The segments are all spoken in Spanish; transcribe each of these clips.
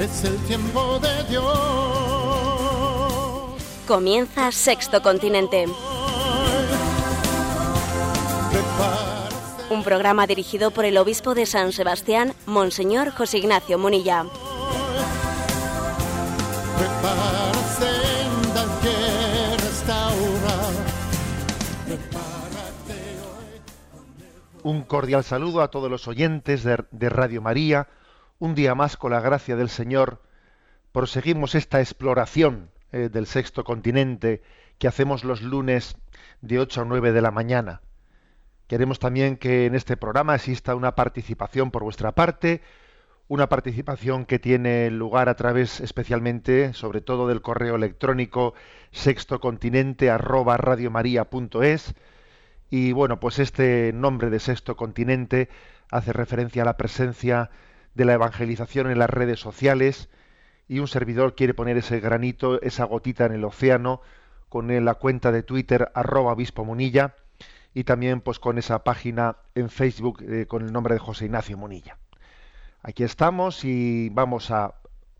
es el tiempo de Dios. Comienza Sexto Continente. Un programa dirigido por el obispo de San Sebastián, Monseñor José Ignacio Munilla. Un cordial saludo a todos los oyentes de, de Radio María un día más, con la gracia del Señor, proseguimos esta exploración eh, del sexto continente que hacemos los lunes de 8 a 9 de la mañana. Queremos también que en este programa exista una participación por vuestra parte, una participación que tiene lugar a través especialmente, sobre todo del correo electrónico sextocontinente arroba y bueno, pues este nombre de sexto continente hace referencia a la presencia de la evangelización en las redes sociales y un servidor quiere poner ese granito, esa gotita en el océano con la cuenta de Twitter arroba obispo Munilla y también pues con esa página en Facebook eh, con el nombre de José Ignacio Munilla. Aquí estamos y vamos a,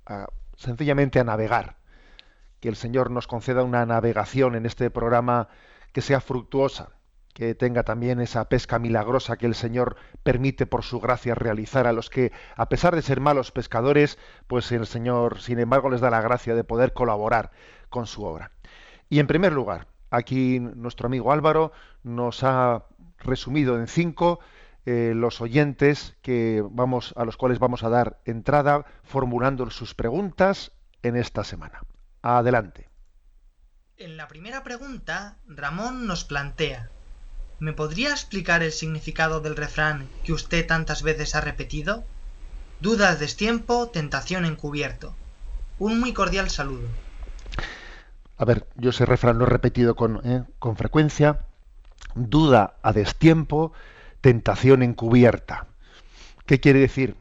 a sencillamente a navegar. Que el Señor nos conceda una navegación en este programa que sea fructuosa, que tenga también esa pesca milagrosa que el Señor permite por su gracia realizar a los que, a pesar de ser malos pescadores, pues el Señor, sin embargo, les da la gracia de poder colaborar con su obra. Y en primer lugar, aquí nuestro amigo Álvaro nos ha resumido en cinco eh, los oyentes que vamos, a los cuales vamos a dar entrada formulando sus preguntas en esta semana. Adelante. En la primera pregunta, Ramón nos plantea ¿Me podría explicar el significado del refrán que usted tantas veces ha repetido? Dudas destiempo, tentación encubierto. Un muy cordial saludo. A ver, yo ese refrán lo he repetido con, eh, con frecuencia. Duda a destiempo, tentación encubierta. ¿Qué quiere decir?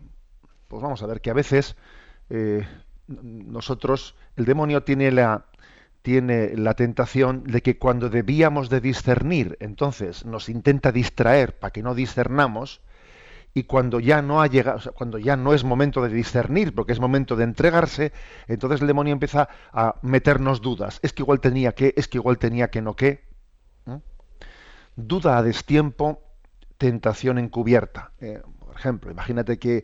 Pues vamos a ver que a veces eh, nosotros, el demonio tiene la, tiene la tentación de que cuando debíamos de discernir, entonces nos intenta distraer para que no discernamos, y cuando ya no ha llegado, cuando ya no es momento de discernir, porque es momento de entregarse, entonces el demonio empieza a meternos dudas. Es que igual tenía que, es que igual tenía que no que. Duda a destiempo, tentación encubierta. Eh, por ejemplo, imagínate que,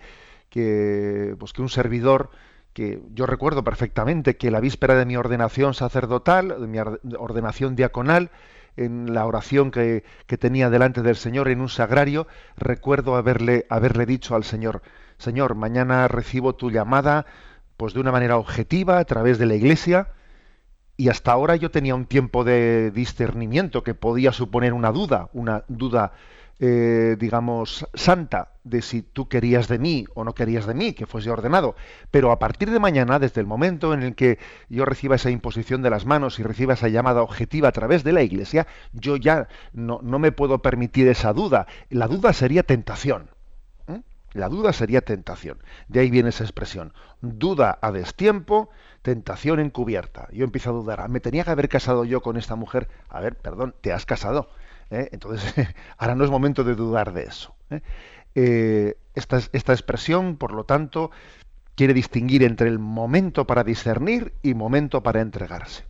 que, pues que un servidor que yo recuerdo perfectamente que la víspera de mi ordenación sacerdotal, de mi ordenación diaconal, en la oración que, tenía delante del Señor en un sagrario, recuerdo haberle, haberle dicho al Señor, Señor, mañana recibo tu llamada pues de una manera objetiva a través de la iglesia, y hasta ahora yo tenía un tiempo de discernimiento que podía suponer una duda, una duda eh, digamos, santa de si tú querías de mí o no querías de mí, que fuese ordenado. Pero a partir de mañana, desde el momento en el que yo reciba esa imposición de las manos y reciba esa llamada objetiva a través de la Iglesia, yo ya no, no me puedo permitir esa duda. La duda sería tentación. ¿eh? La duda sería tentación. De ahí viene esa expresión. Duda a destiempo, tentación encubierta. Yo empiezo a dudar. ¿Me tenía que haber casado yo con esta mujer? A ver, perdón, te has casado ¿eh? Entonces, ahora no es momento de dudar de eso. ¿eh? Eh, esta, esta expresión, por lo tanto, quiere distinguir entre el momento para discernir y momento para entregarse.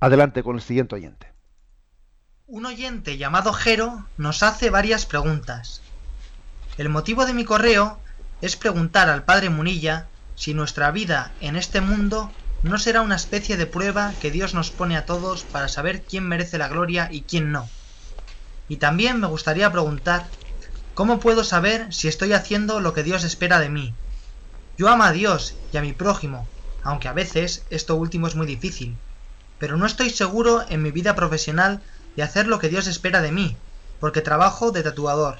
Adelante con el siguiente oyente. Un oyente llamado Jero nos hace varias preguntas. El motivo de mi correo es preguntar al padre Munilla si nuestra vida en este mundo no será una especie de prueba que Dios nos pone a todos para saber quién merece la gloria y quién no. Y también me gustaría preguntar, ¿cómo puedo saber si estoy haciendo lo que Dios espera de mí? Yo amo a Dios y a mi prójimo, aunque a veces esto último es muy difícil, pero no estoy seguro en mi vida profesional de hacer lo que Dios espera de mí, porque trabajo de tatuador.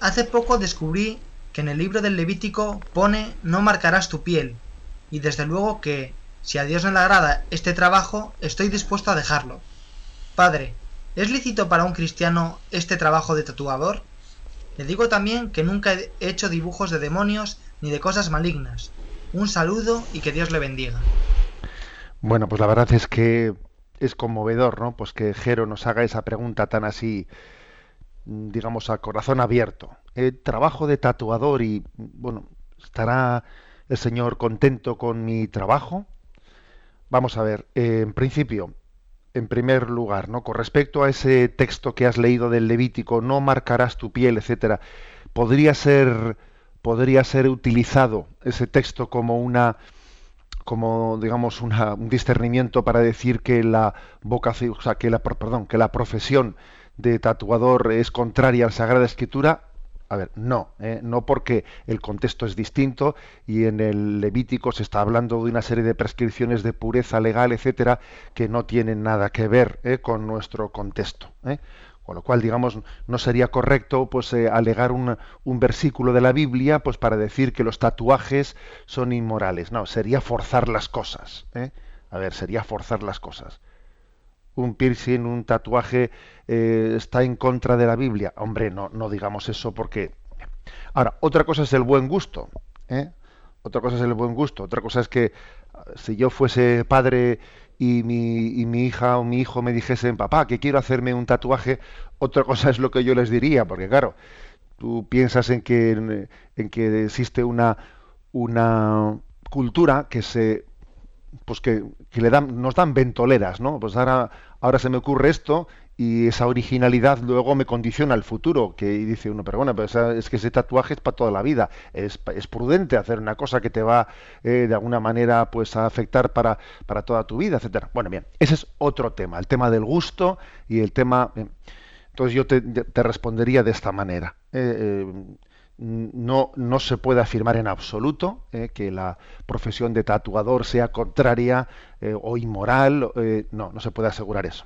Hace poco descubrí que en el libro del Levítico pone no marcarás tu piel, y desde luego que, si a Dios no le agrada este trabajo, estoy dispuesto a dejarlo. Padre, ¿es lícito para un cristiano este trabajo de tatuador? Le digo también que nunca he hecho dibujos de demonios ni de cosas malignas. Un saludo y que Dios le bendiga. Bueno, pues la verdad es que es conmovedor, ¿no? Pues que Jero nos haga esa pregunta tan así, digamos, a corazón abierto. El trabajo de tatuador y, bueno, ¿estará el Señor contento con mi trabajo? Vamos a ver, eh, en principio, en primer lugar, ¿no? Con respecto a ese texto que has leído del Levítico, no marcarás tu piel, etcétera, podría ser podría ser utilizado ese texto como una como digamos un discernimiento para decir que la vocación, que la perdón, que la profesión de tatuador es contraria a la Sagrada Escritura, a ver, no, ¿eh? no porque el contexto es distinto y en el Levítico se está hablando de una serie de prescripciones de pureza legal, etcétera, que no tienen nada que ver ¿eh? con nuestro contexto. ¿eh? Con lo cual, digamos, no sería correcto pues alegar un, un, versículo de la Biblia pues para decir que los tatuajes son inmorales. No, sería forzar las cosas. A ver, sería forzar las cosas un piercing, un tatuaje eh, está en contra de la Biblia. Hombre, no, no digamos eso porque... Ahora, otra cosa es el buen gusto. ¿eh? Otra cosa es el buen gusto. Otra cosa es que si yo fuese padre y mi, y mi hija o mi hijo me dijesen, papá, que quiero hacerme un tatuaje, otra cosa es lo que yo les diría, porque claro, tú piensas en que, en que existe una, una cultura que se pues que, le dan, nos dan ventoleras, ¿no? Pues ahora, ahora se me ocurre esto y esa originalidad luego me condiciona el futuro, que dice uno, pero bueno, pues es que ese tatuaje es para toda la vida, es, es prudente hacer una cosa que te va eh, de alguna manera pues a afectar para, para toda tu vida, etcétera. Bueno, bien, ese es otro tema, el tema del gusto y el tema... entonces yo te, te, respondería de esta manera. Eh, eh, no, no se puede afirmar en absoluto eh, que la profesión de tatuador sea contraria eh, o inmoral. Eh, no, no se puede asegurar eso.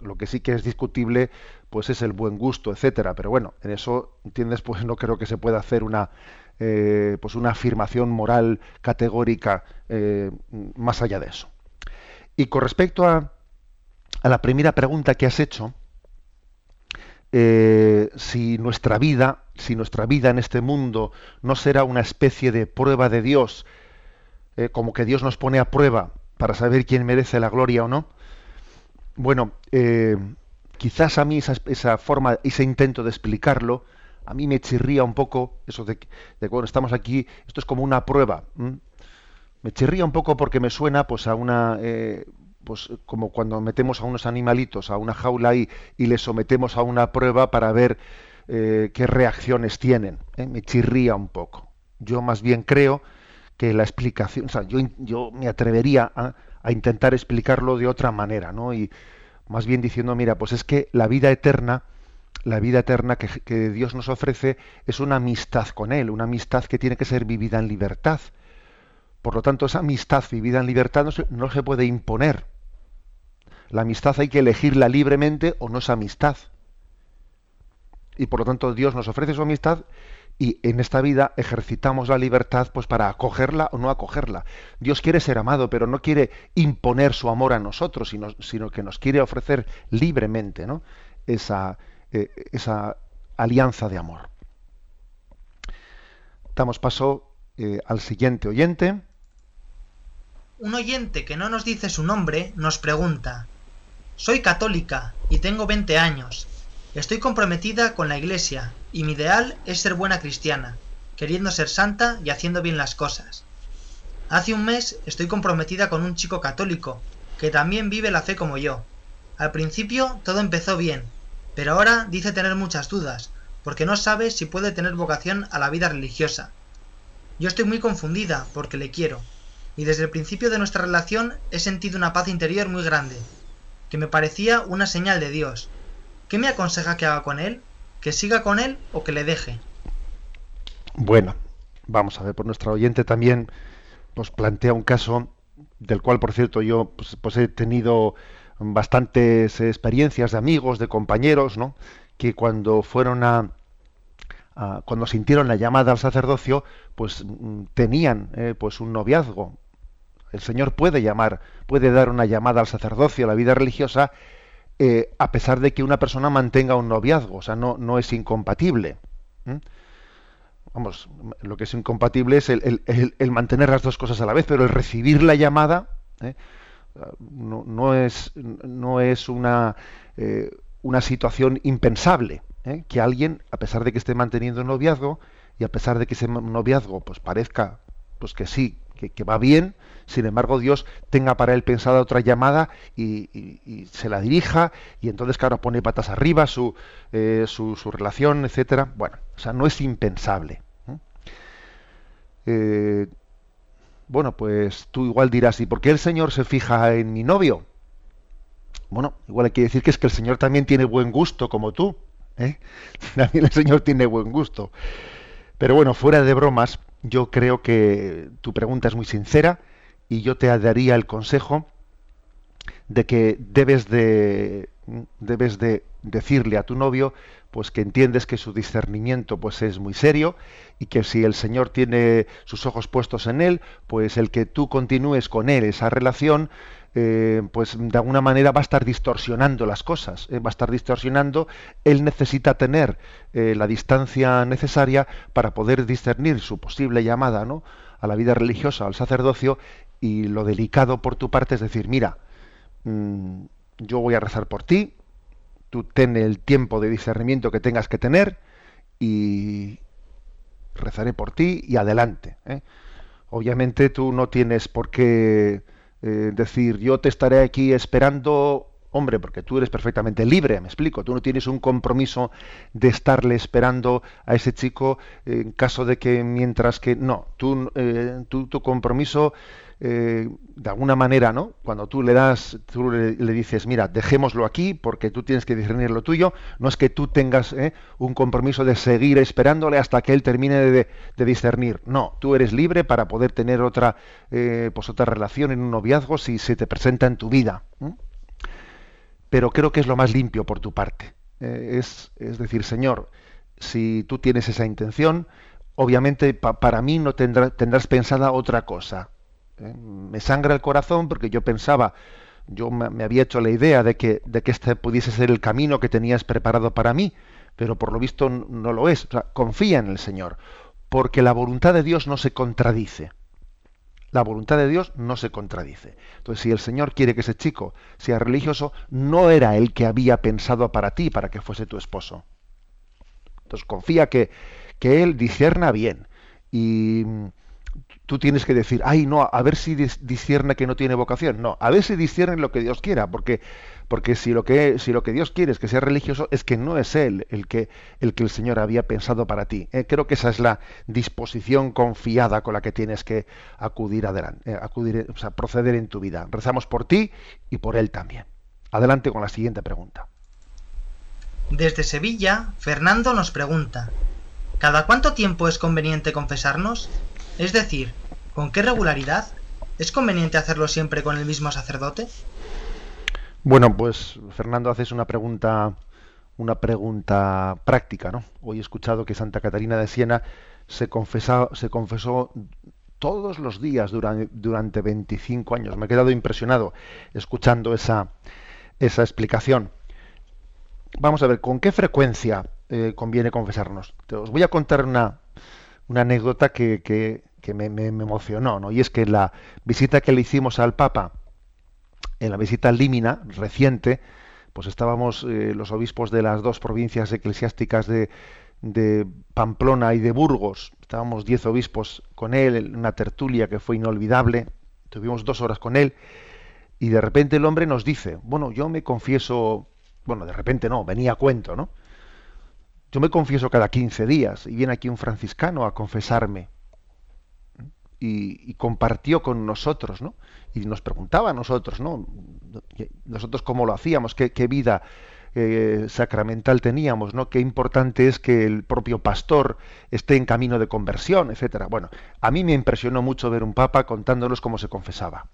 Lo, que sí que es discutible pues es el buen gusto, etcétera. Pero bueno, en eso, ¿entiendes? Pues no creo que se pueda hacer una, pues una afirmación moral categórica más allá de eso. Y con respecto a, a la primera pregunta que has hecho, eh, si nuestra vida, si nuestra vida en este mundo no será una especie de prueba de Dios, eh, como que Dios nos pone a prueba para saber quién merece la gloria o no. Bueno, eh, quizás a mí esa, forma, ese intento de explicarlo, a mí me chirría un poco eso de, de cuando estamos aquí, esto es como una prueba. Me chirría un poco porque me suena pues a una pues como cuando metemos a unos animalitos a una jaula y, y les sometemos a una prueba para ver eh, qué reacciones tienen. ¿eh? Me chirría un poco. Yo más bien creo que la explicación, o sea, yo, yo me atrevería a, intentar explicarlo de otra manera, ¿no? Y más bien diciendo, mira, pues es que la vida eterna, la vida eterna que, que Dios nos ofrece es una amistad con Él, una amistad que tiene que ser vivida en libertad. Por lo tanto, esa amistad vivida en libertad no se puede imponer. La amistad hay que elegirla libremente o no es amistad. Y por lo tanto Dios nos ofrece su amistad y en esta vida ejercitamos la libertad pues para acogerla o no acogerla. Dios quiere ser amado, pero no quiere imponer su amor a nosotros, sino, que nos quiere ofrecer libremente ¿no? esa, eh, esa alianza de amor. Damos paso eh, al siguiente oyente. Un oyente que no nos dice su nombre nos pregunta, soy católica y tengo 20 años. Estoy comprometida con la Iglesia y mi ideal es ser buena cristiana, queriendo ser santa y haciendo bien las cosas. Hace un mes estoy comprometida con un chico católico, que también vive la fe como yo. Al principio todo empezó bien, pero ahora dice tener muchas dudas, porque no sabe si puede tener vocación a la vida religiosa. Yo estoy muy confundida porque le quiero, y desde el principio de nuestra relación he sentido una paz interior muy grande, que me parecía una señal de Dios. ¿Qué me aconseja que haga con él? ¿Que siga con él o que le deje? Bueno, vamos a ver, por nuestra oyente también nos plantea un caso del cual, por cierto, yo pues, pues he tenido bastantes experiencias de amigos, de compañeros, ¿no? Que cuando fueron a, cuando sintieron la llamada al sacerdocio, pues mm, tenían eh, pues un noviazgo. El Señor puede llamar, puede dar una llamada al sacerdocio, a la vida religiosa, eh, a pesar de que una persona mantenga un noviazgo, o sea, no, no es incompatible. Vamos, lo que es incompatible es el, mantener las dos cosas a la vez, pero el recibir la llamada ¿eh? no, no, es, no es una, una situación impensable. ¿eh? que alguien, a pesar de que esté manteniendo un noviazgo, y a pesar de que ese noviazgo pues parezca pues que sí, que, va bien, sin embargo Dios tenga para él pensada otra llamada y, se la dirija, y entonces claro pone patas arriba su, eh, su, relación, etcétera. Bueno, o sea, no es impensable. ¿eh? bueno, pues tú igual dirás, ¿y por qué el Señor se fija en mi novio? Bueno, igual hay que decir que es que el Señor también tiene buen gusto como tú. ¿eh? También el Señor tiene buen gusto. Pero bueno, fuera de bromas, yo creo que tu pregunta es muy sincera y yo te daría el consejo de que debes de debes de decirle a tu novio pues que entiendes que su discernimiento pues es muy serio y que si el Señor tiene sus ojos puestos en él, pues el que tú continúes con él esa relación eh, pues de alguna manera va a estar distorsionando las cosas, eh, va a estar distorsionando, él necesita tener eh, la distancia necesaria para poder discernir su posible llamada ¿no? a la vida religiosa, al sacerdocio, y lo delicado por tu parte es decir, mira, mm, yo voy a rezar por ti, tú ten el tiempo de discernimiento que tengas que tener y rezaré por ti y adelante. Obviamente tú no tienes por qué eh, decir yo te estaré aquí esperando, hombre, porque tú eres perfectamente libre, me explico, tú no tienes un compromiso de estarle esperando a ese chico en caso de que mientras que no, tú, eh, tu compromiso eh, de alguna manera, ¿no? Cuando tú le das, tú le, dices, mira, dejémoslo aquí porque tú tienes que discernir lo tuyo, no es que tú tengas ¿eh? un compromiso de seguir esperándole hasta que él termine de, discernir. No, tú eres libre para poder tener otra, eh, pues otra relación en un noviazgo si se te presenta en tu vida. Pero creo que es lo más limpio por tu parte. es, es decir, Señor, si tú tienes esa intención, obviamente para mí no tendrás pensada otra cosa ¿eh? Me sangra el corazón porque yo pensaba, yo me, había hecho la idea de que, de que este pudiese ser el camino que tenías preparado para mí, pero por lo visto no lo es. confía en el Señor, porque la voluntad de Dios no se contradice. La voluntad de Dios no se contradice. Entonces, si el Señor quiere que ese chico sea religioso, no era el que había pensado para ti, para que fuese tu esposo. Entonces, confía que, que Él discerna bien. Y, tú tienes que decir, ay, no, a ver si discierne que no tiene vocación. No, a ver si discierne lo que Dios quiera, porque, porque si, lo que, si lo que Dios quiere es que sea religioso, es que no es Él el que el, que el Señor había pensado para ti. Eh, creo que esa es la disposición confiada con la que tienes que acudir adelante, eh, acudir, o sea, proceder en tu vida. Rezamos por ti y por Él también. Adelante con la siguiente pregunta. Desde Sevilla, Fernando nos pregunta, ¿cada cuánto tiempo es conveniente confesarnos? Es decir, ¿con qué regularidad? ¿Es conveniente hacerlo siempre con el mismo sacerdote? Bueno, pues Fernando haces una pregunta una pregunta práctica, ¿no? Hoy he escuchado que Santa Catarina de Siena se, se confesó todos los días durante, durante 25 años. Me he quedado impresionado escuchando esa, esa explicación. Vamos a ver, ¿con qué frecuencia eh, conviene confesarnos? Os voy a contar una, una anécdota que, me, emocionó, ¿no? Y es que la visita que le hicimos al Papa, en la visita Límina, reciente, pues estábamos eh, los obispos de las dos provincias eclesiásticas de, de Pamplona y de Burgos, estábamos diez obispos con él, una tertulia que fue inolvidable, tuvimos dos horas con él, y de repente el hombre nos dice, bueno, yo me confieso, bueno, de repente no, venía a cuento, ¿no? Yo me confieso cada 15 días y viene aquí un franciscano a confesarme. Y, compartió con nosotros, ¿no? Y nos preguntaba a nosotros, ¿no? Nosotros cómo lo hacíamos, qué, vida eh, sacramental teníamos, ¿no? Qué importante es que el propio pastor esté en camino de conversión, etcétera. Bueno, a mí me impresionó mucho ver un papa contándonos cómo se confesaba.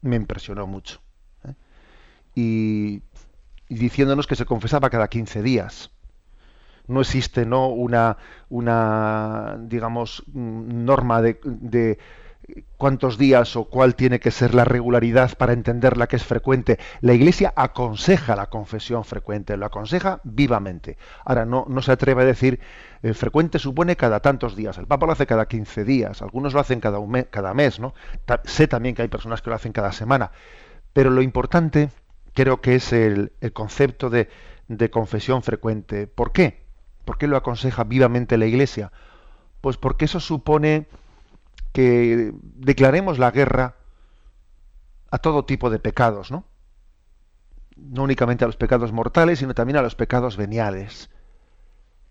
Me impresionó mucho. ¿eh? Y, diciéndonos que se confesaba cada 15 días no existe no una una digamos norma de, de cuántos días o cuál tiene que ser la regularidad para entender la que es frecuente. La Iglesia aconseja la confesión frecuente, lo aconseja vivamente. Ahora, no, no se atreve a decir eh, frecuente supone cada tantos días. El Papa lo hace cada 15 días, algunos lo hacen cada, un mes, cada mes, ¿no? sé también que hay personas que lo hacen cada semana. Pero lo importante creo que es el, el concepto de, de confesión frecuente. ¿Por qué? ¿Por qué lo aconseja vivamente la Iglesia? Pues porque eso supone que declaremos la guerra a todo tipo de pecados, ¿no? No únicamente a los pecados mortales, sino también a los pecados veniales.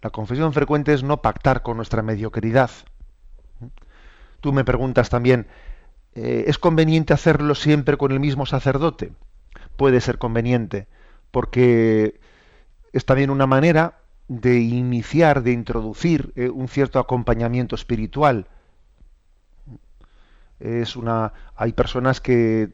La confesión frecuente es no pactar con nuestra mediocridad. Tú me preguntas también, eh, ¿es conveniente hacerlo siempre con el mismo sacerdote? Puede ser conveniente, porque es también una manera de iniciar, de introducir eh, un cierto acompañamiento espiritual es una hay personas que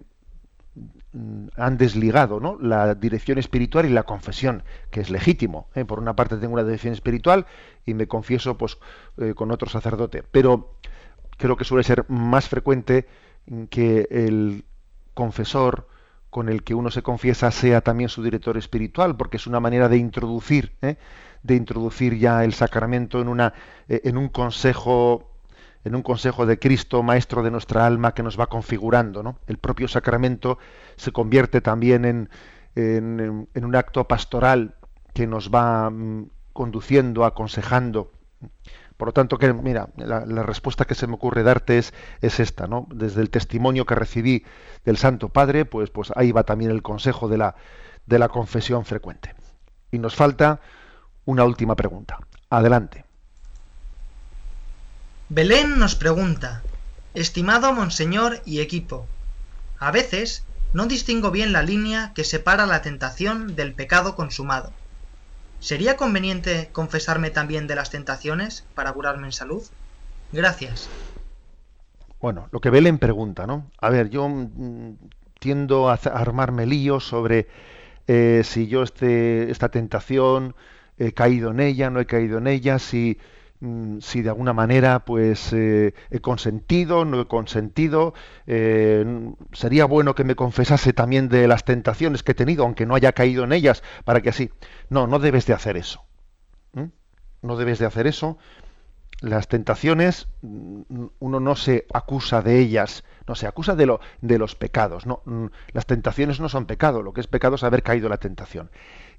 mm, han desligado ¿no? la dirección espiritual y la confesión, que es legítimo. ¿eh? Por una parte tengo una dirección espiritual y me confieso pues, eh, con otro sacerdote. Pero creo que suele ser más frecuente que el confesor con el que uno se confiesa sea también su director espiritual, porque es una manera de introducir. De introducir ya el sacramento en, una, en un consejo en un consejo de Cristo, maestro de nuestra alma, que nos va configurando. ¿no? El propio sacramento se convierte también en, en, un acto pastoral que nos va mm, conduciendo, aconsejando. Por lo tanto, que, mira, la, respuesta que se me ocurre darte es, es, esta, ¿no? Desde el testimonio que recibí del Santo Padre, pues, pues ahí va también el consejo de la, de la confesión frecuente. Y nos falta una última pregunta. Adelante. Belén nos pregunta, estimado monseñor y equipo, a veces no distingo bien la línea que separa la tentación del pecado consumado. ¿Sería conveniente confesarme también de las tentaciones para curarme en salud? Gracias. Bueno, lo que Belén pregunta, ¿no? A ver, yo mm, tiendo a armarme líos sobre eh, si yo este, esta tentación he caído en ella, no he caído en ella, si Mm, si de alguna manera pues eh, he consentido, no he consentido, eh, sería bueno que me confesase también de las tentaciones que he tenido, aunque no haya caído en ellas, para que así. No, no debes de hacer eso. No debes de hacer eso. Las tentaciones, mm, uno no se acusa de ellas, no se acusa de, lo, de los pecados. No, mm, las tentaciones no son pecado, lo que es pecado es haber caído en la tentación.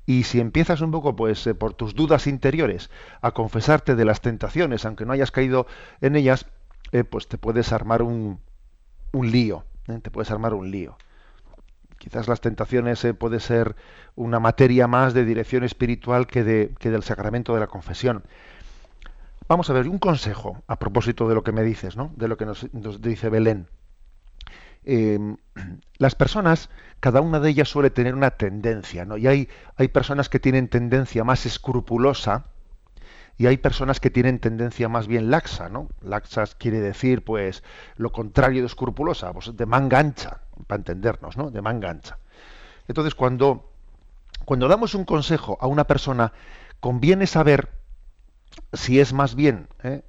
Y si empiezas un poco, pues, eh, por tus dudas interiores, a confesarte de las tentaciones, aunque no hayas caído en ellas, eh, pues te puedes armar un, un lío. ¿eh? Te puedes armar un lío. Quizás las tentaciones puede ser una materia más de dirección espiritual que, de, que del sacramento de la confesión. Vamos a ver, un consejo a propósito de lo que me dices, ¿no? De lo que nos, nos dice Belén. Las personas, cada una de ellas suele tener una tendencia, ¿no? Y hay, hay personas que tienen tendencia más escrupulosa y hay personas que tienen tendencia más bien laxa, ¿no? Laxas quiere decir, pues, lo contrario de escrupulosa, pues, de manga ancha, para entendernos, ¿no? De manga ancha. Entonces, cuando, cuando damos un consejo a una persona, conviene saber si es más bien ¿eh?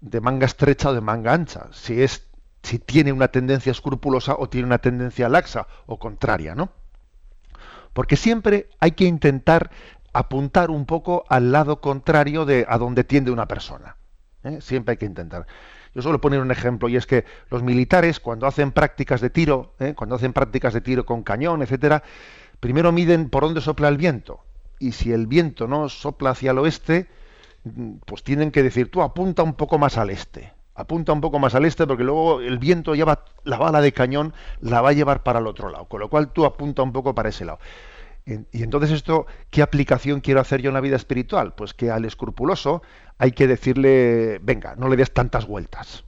de manga estrecha o de manga ancha, si es si tiene una tendencia escrupulosa o tiene una tendencia laxa o contraria, ¿no? Porque siempre hay que intentar apuntar un poco al lado contrario de a donde tiende una persona. ¿eh? Siempre hay que intentar. Yo suelo poner un ejemplo y es que los militares cuando hacen prácticas de tiro, ¿eh? cuando hacen prácticas de tiro con cañón, etcétera, primero miden por dónde sopla el viento y si el viento no sopla hacia el oeste, pues tienen que decir tú apunta un poco más al este apunta un poco más al este porque luego el viento lleva la bala de cañón la va a llevar para el otro lado, con lo cual tú apunta un poco para ese lado. Y entonces esto, ¿qué aplicación quiero hacer yo en la vida espiritual? Pues que al escrupuloso hay que decirle, venga, no le des tantas vueltas.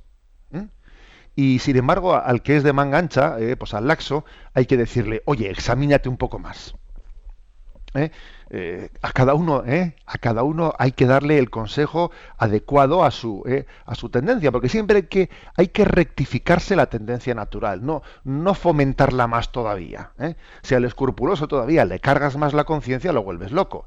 Y sin embargo, al que es de manga ancha, eh, pues al laxo, hay que decirle, oye, examínate un poco más. ¿eh? Eh, a cada uno ¿eh? a cada uno hay que darle el consejo adecuado a su a su tendencia porque siempre hay que hay que rectificarse la tendencia natural no no fomentarla más todavía si al escrupuloso todavía le cargas más la conciencia lo vuelves loco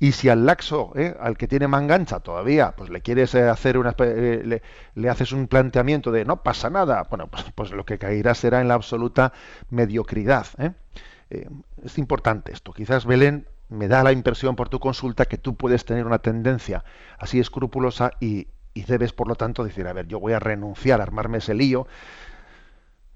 Y si al laxo, ¿eh? al que tiene mangancha todavía, pues le quieres eh, hacer una, le, le, haces un planteamiento de no pasa nada, bueno, pues, pues, lo que caerá será en la absoluta mediocridad. es importante esto. Quizás Belén me da la impresión por tu consulta que tú puedes tener una tendencia así escrupulosa y, debes, por lo tanto, decir, a ver, yo voy a renunciar a armarme ese lío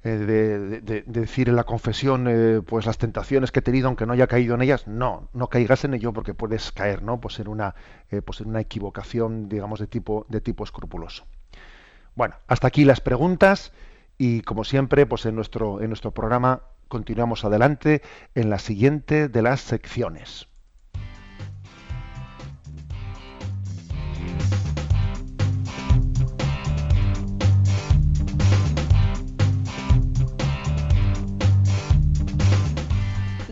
eh, de, decir en la confesión eh, pues las tentaciones que he tenido aunque no haya caído en ellas. No no caigas en ello porque puedes caer no pues en una eh, pues en una equivocación digamos de tipo de tipo escrupuloso. Bueno hasta aquí las preguntas y como siempre pues en nuestro en nuestro programa continuamos adelante en la siguiente de las secciones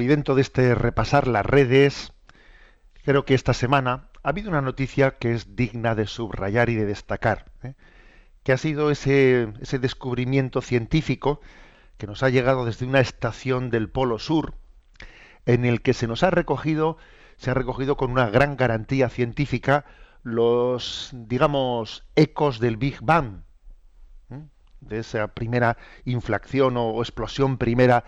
Y dentro de este repasar las redes, creo que esta semana ha habido una noticia que es digna de subrayar y de destacar, ¿eh? que ha sido ese, ese descubrimiento científico que nos ha llegado desde una estación del Polo Sur, en el que se nos ha recogido, se ha recogido con una gran garantía científica los, digamos, ecos del Big Bang, ¿eh? de esa primera inflación o explosión primera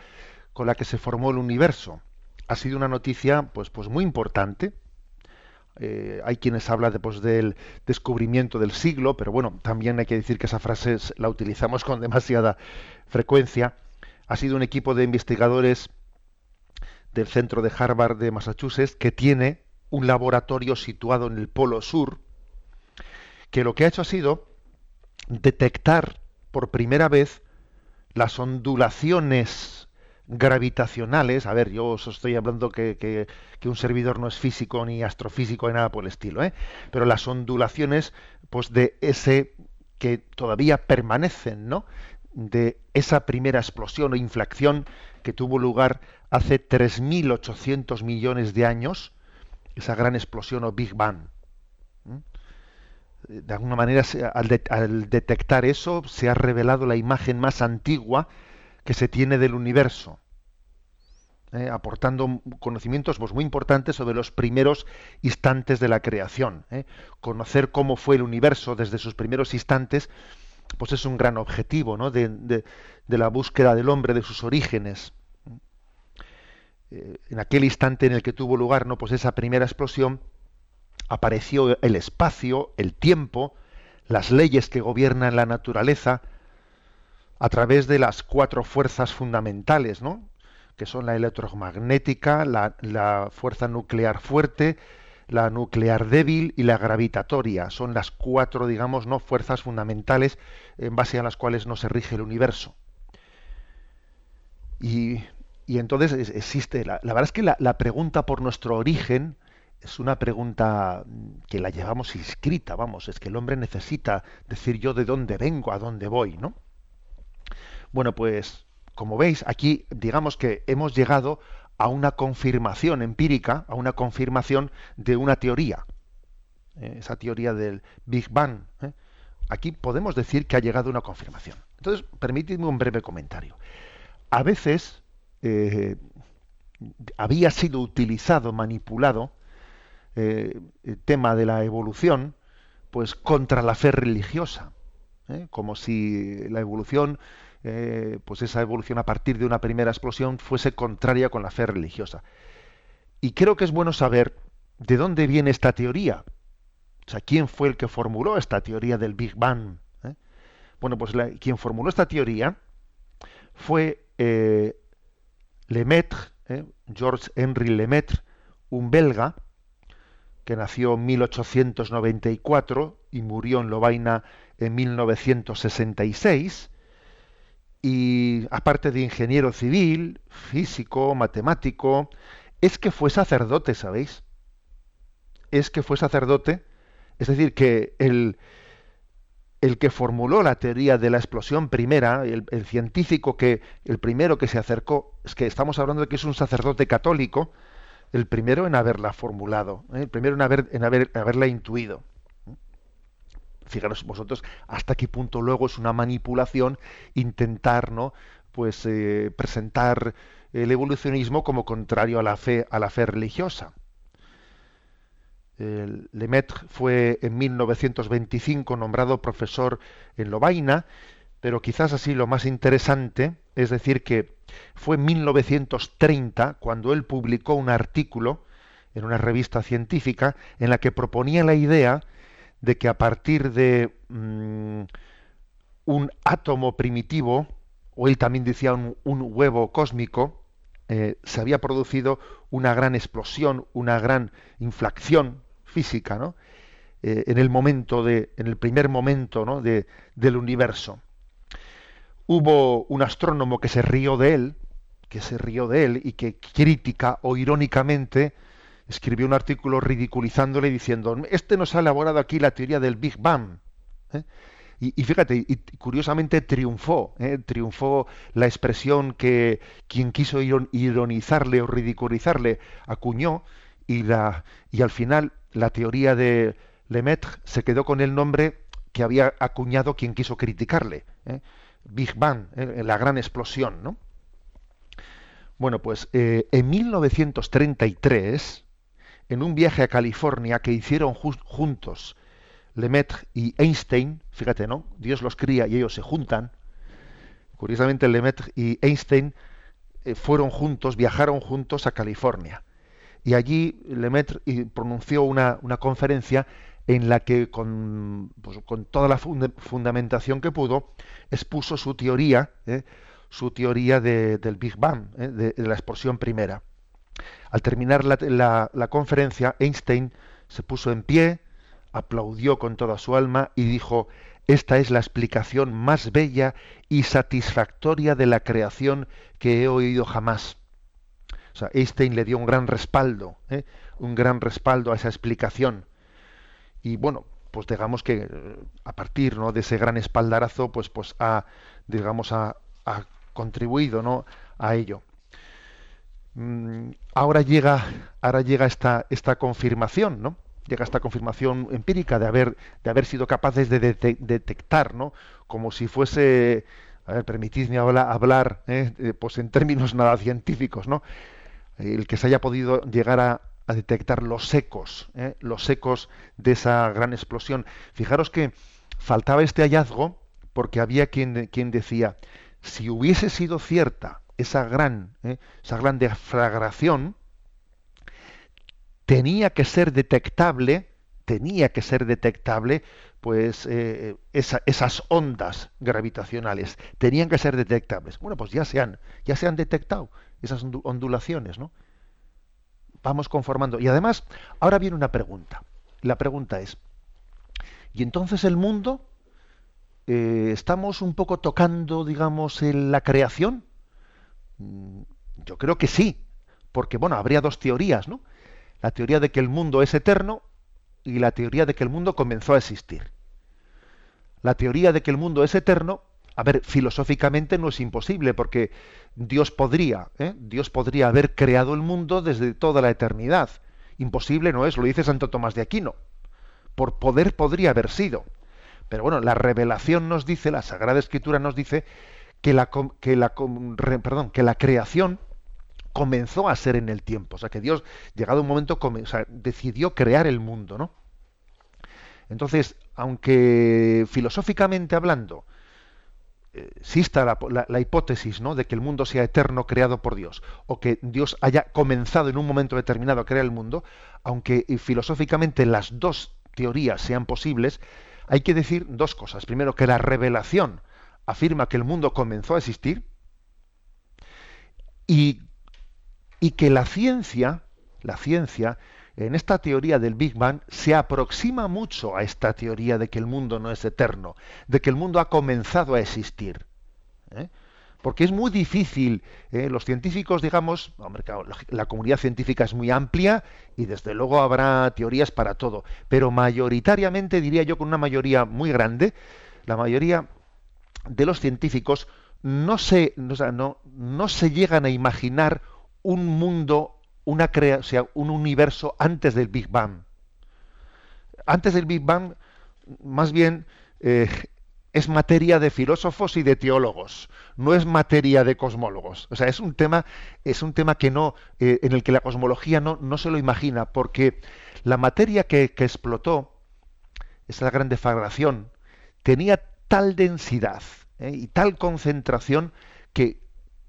con la que se formó el universo. Ha sido una noticia pues, pues muy importante. Eh, hay quienes hablan de, pues, del descubrimiento del siglo, pero bueno, también hay que decir que esa frase la utilizamos con demasiada frecuencia. Ha sido un equipo de investigadores del centro de Harvard de Massachusetts que tiene un laboratorio situado en el Polo Sur, que lo que ha hecho ha sido detectar por primera vez las ondulaciones gravitacionales, a ver, yo os estoy hablando que, que, un servidor no es físico ni astrofísico ni nada por el estilo, ¿eh? pero las ondulaciones pues de ese que todavía permanecen, ¿no? de esa primera explosión o inflación que tuvo lugar hace 3.800 millones de años, esa gran explosión o Big Bang. De alguna manera, al, al detectar eso, se ha revelado la imagen más antigua que se tiene del universo, eh, aportando conocimientos pues, muy importantes sobre los primeros instantes de la creación. Eh. Conocer cómo fue el universo desde sus primeros instantes, pues es un gran objetivo ¿no? de, la búsqueda del hombre, de sus orígenes. Eh, en aquel instante en el que tuvo lugar ¿no? pues esa primera explosión, apareció el espacio, el tiempo, las leyes que gobiernan la naturaleza, a través de las cuatro fuerzas fundamentales, ¿no? Que son la electromagnética, la, fuerza nuclear fuerte, la nuclear débil y la gravitatoria. Son las cuatro, digamos, ¿no? fuerzas fundamentales en base a las cuales no se rige el universo. Y, entonces existe, la, verdad es que la, la, pregunta por nuestro origen es una pregunta que la llevamos inscrita, vamos, es que el hombre necesita decir yo de dónde vengo, a dónde voy, ¿no? Bueno, pues como veis, aquí digamos que hemos llegado a una confirmación empírica, a una confirmación de una teoría, eh, esa teoría del Big Bang. ¿eh? Aquí podemos decir que ha llegado una confirmación. Entonces, permítidme un breve comentario. A veces eh, había sido utilizado, manipulado, el tema de la evolución, pues contra la fe religiosa, como si la evolución eh, pues esa evolución a partir de una primera explosión fuese contraria con la fe religiosa. Y creo que es bueno saber de dónde viene esta teoría. O sea, ¿quién fue el que formuló esta teoría del Big Bang? ¿Eh? Bueno, pues quien formuló esta teoría fue eh, Lemaitre, ¿eh? George Henry Lemaitre, un belga, que nació en 1894 y murió en Lovaina en 1966 y aparte de ingeniero civil, físico, matemático, es que fue sacerdote, ¿sabéis? Es que fue sacerdote, es decir, que el, el que formuló la teoría de la explosión primera, el, científico que, el primero que se acercó, es que estamos hablando de que es un sacerdote católico, el primero en haberla formulado, ¿eh? el primero en, haber, en haber, haberla intuido. Fijaros vosotros hasta qué punto luego es una manipulación intentar, ¿no? Pues eh, presentar el evolucionismo como contrario a la fe, a la fe religiosa. Lemaitre fue en 1925 nombrado profesor en Lovaina, pero quizás así lo más interesante es decir que fue en 1930 cuando él publicó un artículo en una revista científica en la que proponía la idea de que a partir de mm, un átomo primitivo, o él también decía un, huevo cósmico, eh, se había producido una gran explosión, una gran inflación física, ¿no? Eh, en el momento de, en el primer momento ¿no? de, del universo. Hubo un astrónomo que se rió de él, que se rió de él y que crítica o irónicamente escribió un artículo ridiculizándole diciendo, este nos ha elaborado aquí la teoría del Big Bang. ¿eh? Y, fíjate, y, curiosamente triunfó, ¿eh? triunfó la expresión que quien quiso ironizarle o ridiculizarle acuñó y, la, y al final la teoría de Lemaitre se quedó con el nombre que había acuñado quien quiso criticarle. ¿eh? Big Bang, la gran explosión, ¿no? Bueno, pues en 1933, en un viaje a California que hicieron juntos Lemaitre y Einstein, fíjate, ¿no? Dios los cría y ellos se juntan. Curiosamente, Lemaitre y Einstein eh, fueron juntos, viajaron juntos a California. Y allí Lemaitre pronunció una, conferencia en la que, con, pues, toda la fundamentación que pudo, expuso su teoría, ¿eh? su teoría del Big Bang, ¿eh? de la explosión primera. Al terminar la, conferencia, Einstein se puso en pie, aplaudió con toda su alma y dijo, esta es la explicación más bella y satisfactoria de la creación que he oído jamás. O sea, Einstein le dio un gran respaldo, ¿eh? un gran respaldo a esa explicación. Y bueno, pues digamos que eh, a partir ¿no? de ese gran espaldarazo, pues, pues ha, digamos, ha, ha contribuido ¿no? a ello. Mm, ahora llega, ahora llega esta, esta confirmación, ¿no? Llega esta confirmación empírica de haber, de haber sido capaces de, detectar, ¿no? Como si fuese, a ver, permitidme hablar, ¿eh? pues en términos nada científicos, ¿no? El que se haya podido llegar a, detectar los ecos, ¿eh? los ecos de esa gran explosión. Fijaros que faltaba este hallazgo porque había quien, quien decía, si hubiese sido cierta esa gran, ¿eh? esa gran deflagración tenía que ser detectable, tenía que ser detectable, pues eh, esas ondas gravitacionales tenían que ser detectables. Bueno, pues ya se han, ya se han detectado esas ondulaciones, ¿no? Vamos conformando. Y además, ahora viene una pregunta. La pregunta es, ¿y entonces el mundo? Eh, ¿Estamos un poco tocando, digamos, en la creación? Mm, yo creo que sí, porque bueno, habría dos teorías, ¿no? La teoría de que el mundo es eterno y la teoría de que el mundo comenzó a existir. La teoría de que el mundo es eterno, a ver, filosóficamente no es imposible, porque Dios podría, ¿eh? Dios podría haber creado el mundo desde toda la eternidad. Imposible no es, lo dice Santo Tomás de Aquino. Por poder podría haber sido. Pero bueno, la revelación nos dice, la Sagrada Escritura nos dice que la, que la, perdón, que la creación comenzó a ser en el tiempo. O sea, que Dios, llegado un momento, decidió crear el mundo, ¿no? Entonces, aunque filosóficamente hablando eh, exista la, hipótesis ¿no? de que el mundo sea eterno creado por Dios, o que Dios haya comenzado en un momento determinado a crear el mundo, aunque eh, filosóficamente las dos teorías sean posibles, hay que decir dos cosas. Primero, que la revelación afirma que el mundo comenzó a existir y, y que la ciencia, la ciencia en esta teoría del Big Bang se aproxima mucho a esta teoría de que el mundo no es eterno, de que el mundo ha comenzado a existir. ¿eh? Porque es muy difícil, ¿eh? los científicos, digamos, hombre, la comunidad científica es muy amplia y desde luego habrá teorías para todo, pero mayoritariamente, diría yo con una mayoría muy grande, la mayoría de los científicos no se, no, no se llegan a imaginar un mundo una crea o sea, un universo antes del Big Bang. Antes del Big Bang, más bien, eh, es materia de filósofos y de teólogos, no es materia de cosmólogos. O sea, es un tema, es un tema que no, eh, en el que la cosmología no, no, se lo imagina, porque la materia que, explotó, esa gran deflagración, tenía tal densidad eh, y tal concentración que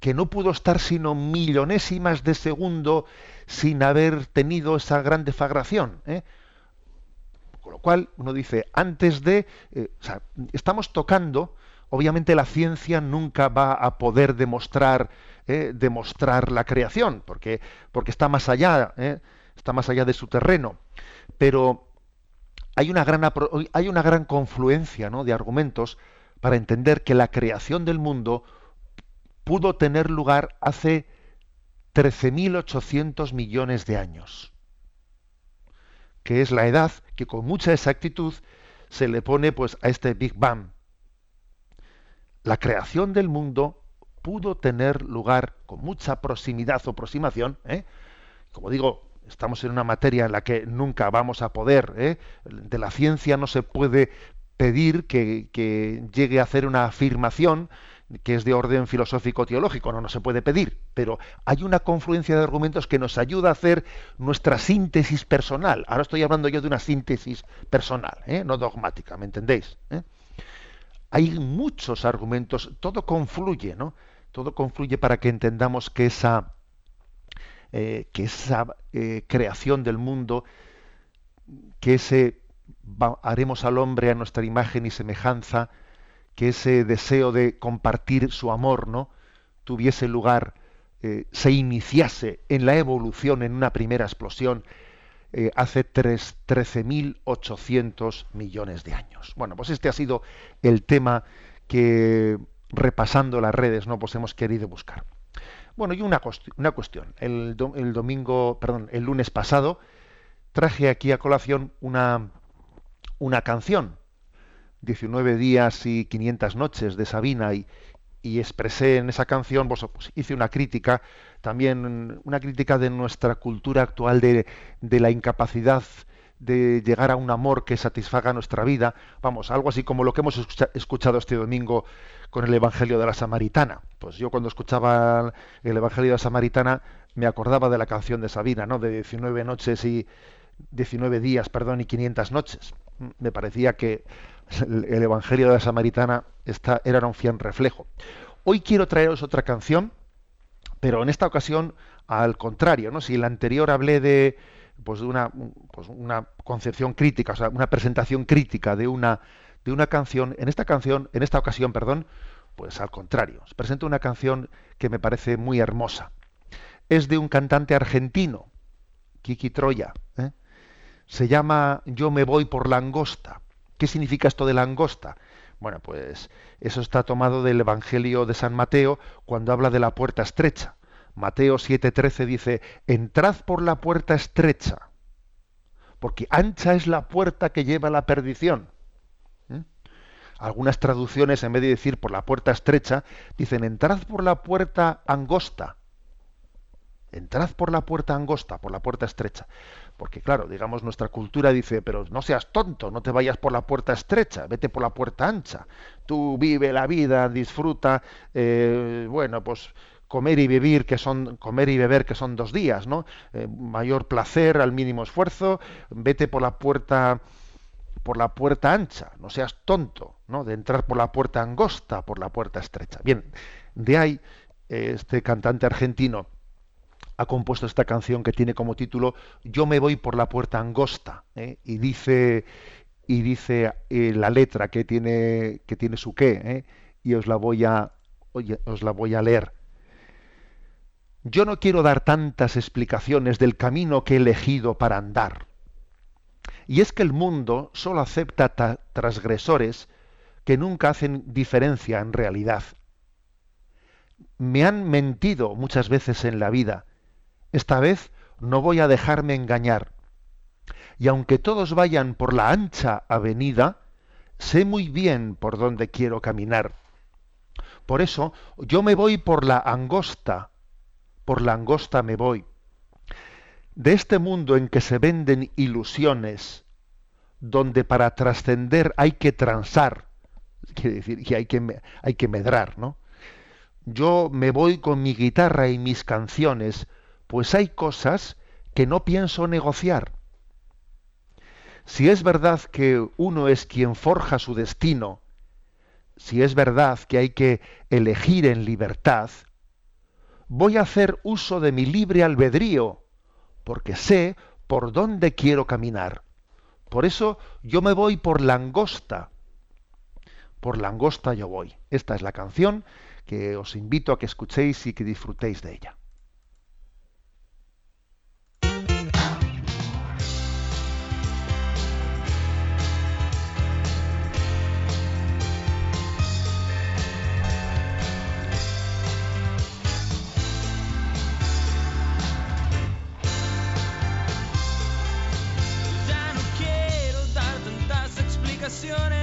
que no pudo estar sino millonésimas de segundo sin haber tenido esa gran deflagración. ¿eh? Con lo cual, uno dice, antes de... Eh, estamos tocando, obviamente la ciencia nunca va a poder demostrar, ¿eh? demostrar la creación, porque, porque está más allá, está más allá de su terreno. Pero hay una gran, confluencia ¿no? de argumentos para entender que la creación del mundo pudo tener lugar hace 13.800 millones de años, que es la edad que con mucha exactitud se le pone pues a este Big Bang. La creación del mundo pudo tener lugar con mucha proximidad o aproximación, ¿eh? como digo, estamos en una materia en la que nunca vamos a poder, ¿eh? de la ciencia no se puede pedir que, que llegue a hacer una afirmación que es de orden filosófico-teológico, no, no se puede pedir, pero hay una confluencia de argumentos que nos ayuda a hacer nuestra síntesis personal. Ahora estoy hablando yo de una síntesis personal, ¿eh? no dogmática, ¿me entendéis? ¿Eh? Hay muchos argumentos, todo confluye, ¿no? Todo confluye para que entendamos que esa, eh, que esa creación del mundo, que ese haremos al hombre a nuestra imagen y semejanza, que ese deseo de compartir su amor no tuviese lugar, eh, se iniciase en la evolución, en una primera explosión, eh, hace 13.800 millones de años. Bueno, pues este ha sido el tema que repasando las redes no pues hemos querido buscar. Bueno, y una, una cuestión. El, el, domingo, perdón, el lunes pasado traje aquí a colación una, una canción 19 días y 500 noches de Sabina y, expresé en esa canción, pues, pues, hice una crítica, también una crítica de nuestra cultura actual de, la incapacidad de llegar a un amor que satisfaga nuestra vida, vamos, algo así como lo que hemos escuchado este domingo con el Evangelio de la Samaritana. Pues yo cuando escuchaba el Evangelio de la Samaritana me acordaba de la canción de Sabina, ¿no? De 19 noches y 19 días, perdón, y 500 noches. Me parecía que el, Evangelio de la Samaritana está, era un fiel reflejo. Hoy quiero traeros otra canción, pero en esta ocasión al contrario, ¿no? Si en la anterior hablé de, pues de una, pues una concepción crítica, o sea, una presentación crítica de una, de una canción, en esta canción, en esta ocasión, perdón, pues al contrario, os presento una canción que me parece muy hermosa. Es de un cantante argentino, Kiki Troya. ¿eh? Se llama Yo me voy por la angosta. ¿Qué significa esto de la angosta? Bueno, pues eso está tomado del Evangelio de San Mateo cuando habla de la puerta estrecha. Mateo 7:13 dice, entrad por la puerta estrecha, porque ancha es la puerta que lleva a la perdición. ¿Mm? Algunas traducciones, en vez de decir por la puerta estrecha, dicen, entrad por la puerta angosta. Entrad por la puerta angosta, por la puerta estrecha. Porque claro, digamos, nuestra cultura dice, pero no seas tonto, no te vayas por la puerta estrecha, vete por la puerta ancha. Tú vive la vida, disfruta, eh, bueno, pues comer y vivir que son comer y beber que son dos días, ¿no? Eh, mayor placer al mínimo esfuerzo, vete por la puerta por la puerta ancha, no seas tonto, ¿no? De entrar por la puerta angosta, por la puerta estrecha. Bien, de ahí este cantante argentino ha compuesto esta canción que tiene como título Yo me voy por la puerta angosta ¿eh? y dice y dice eh, la letra que tiene que tiene su qué y os la voy a os la voy a leer yo no quiero dar tantas explicaciones del camino que he elegido para andar. Y es que el mundo solo acepta transgresores que nunca hacen diferencia en realidad. Me han mentido muchas veces en la vida. Esta vez no voy a dejarme engañar. Y aunque todos vayan por la ancha avenida, sé muy bien por dónde quiero caminar. Por eso yo me voy por la angosta, por la angosta me voy. De este mundo en que se venden ilusiones, donde para trascender hay que transar, quiere decir que hay que, hay que medrar, ¿no? Yo me voy con mi guitarra y mis canciones, pues hay cosas que no pienso negociar. Si es verdad que uno es quien forja su destino, si es verdad que hay que elegir en libertad, voy a hacer uso de mi libre albedrío, porque sé por dónde quiero caminar. Por eso yo me voy por la angosta. Por la angosta yo voy. Esta es la canción que os invito a que escuchéis y que disfrutéis de ella. Del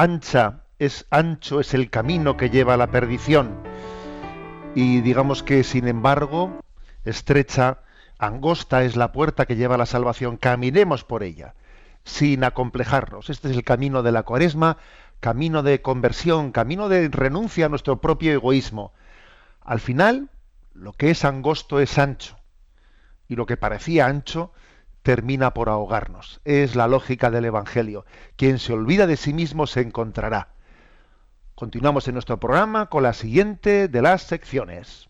ancha es ancho es el camino que lleva a la perdición. Y digamos que sin embargo estrecha angosta es la puerta que lleva a la salvación. Caminemos por ella sin acomplejarnos. Este es el camino de la cuaresma camino de conversión camino de renuncia a nuestro propio egoísmo. Al final lo que es angosto es ancho. Y lo que parecía ancho termina por ahogarnos. Es la lógica del Evangelio. Quien se olvida de sí mismo se encontrará. Continuamos en nuestro programa con la siguiente de las secciones.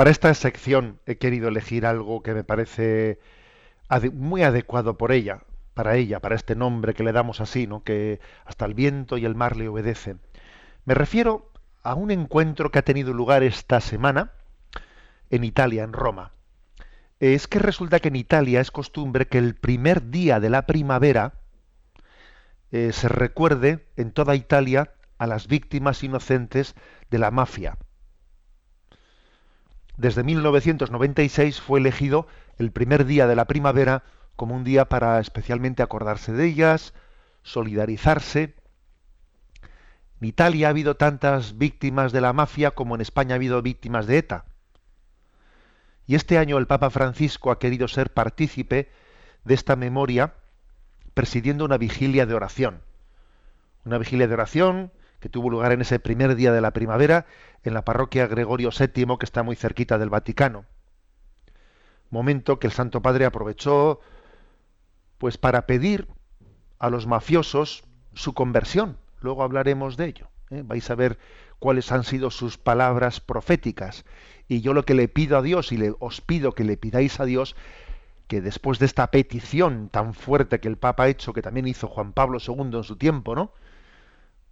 Para esta sección he querido elegir algo que me parece muy adecuado por ella, para ella, para este nombre que le damos así, ¿no? que hasta el viento y el mar le obedecen. Me refiero a un encuentro que ha tenido lugar esta semana en Italia, en Roma. Es que resulta que en Italia es costumbre que el primer día de la primavera eh, se recuerde en toda Italia a las víctimas inocentes de la mafia desde 1996 fue elegido el primer día de la primavera como un día para especialmente acordarse de ellas, solidarizarse. En Italia ha habido tantas víctimas de la mafia como en España ha habido víctimas de ETA. Y este año el Papa Francisco ha querido ser partícipe de esta memoria presidiendo una vigilia de oración. Una vigilia de oración que tuvo lugar en ese primer día de la primavera en la parroquia Gregorio VII, que está muy cerquita del Vaticano. Momento que el Santo Padre aprovechó pues para pedir a los mafiosos su conversión. Luego hablaremos de ello. ¿eh? Vais a ver cuáles han sido sus palabras proféticas. Y yo lo que le pido a Dios y le, os pido que le pidáis a Dios que después de esta petición tan fuerte que el Papa ha hecho, que también hizo Juan Pablo II en su tiempo, ¿no?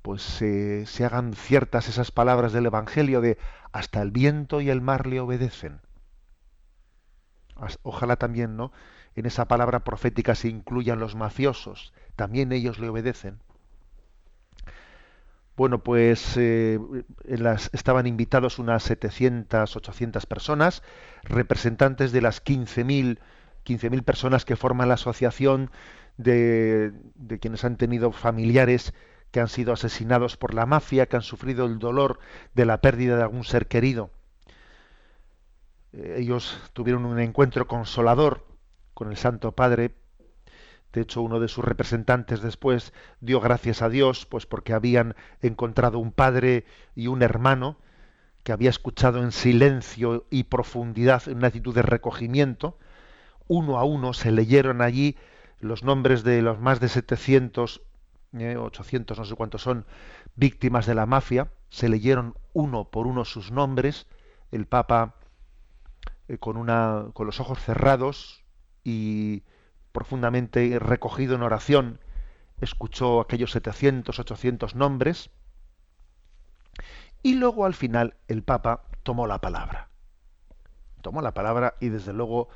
Pues se hagan ciertas esas palabras del Evangelio de hasta el viento y el mar le obedecen. Ojalá también, ¿no? En esa palabra profética se incluyan los mafiosos, también ellos le obedecen. Bueno, pues eh, estaban invitados unas 700, 800 personas, representantes de las 15.000 15 personas que forman la asociación de, de quienes han tenido familiares que han sido asesinados por la mafia, que han sufrido el dolor de la pérdida de algún ser querido. Eh, ellos tuvieron un encuentro consolador con el Santo Padre. De hecho, uno de sus representantes después dio gracias a Dios, pues porque habían encontrado un padre y un hermano que había escuchado en silencio y profundidad, en una actitud de recogimiento. Uno a uno se leyeron allí los nombres de los más de 700 800 no sé cuántos son, víctimas de la mafia, se leyeron uno por uno sus nombres, el Papa eh, con, una, con los ojos cerrados y profundamente recogido en oración, escuchó aquellos 700, 800 nombres, y luego al final el Papa tomó la palabra. Tomó la palabra y desde luego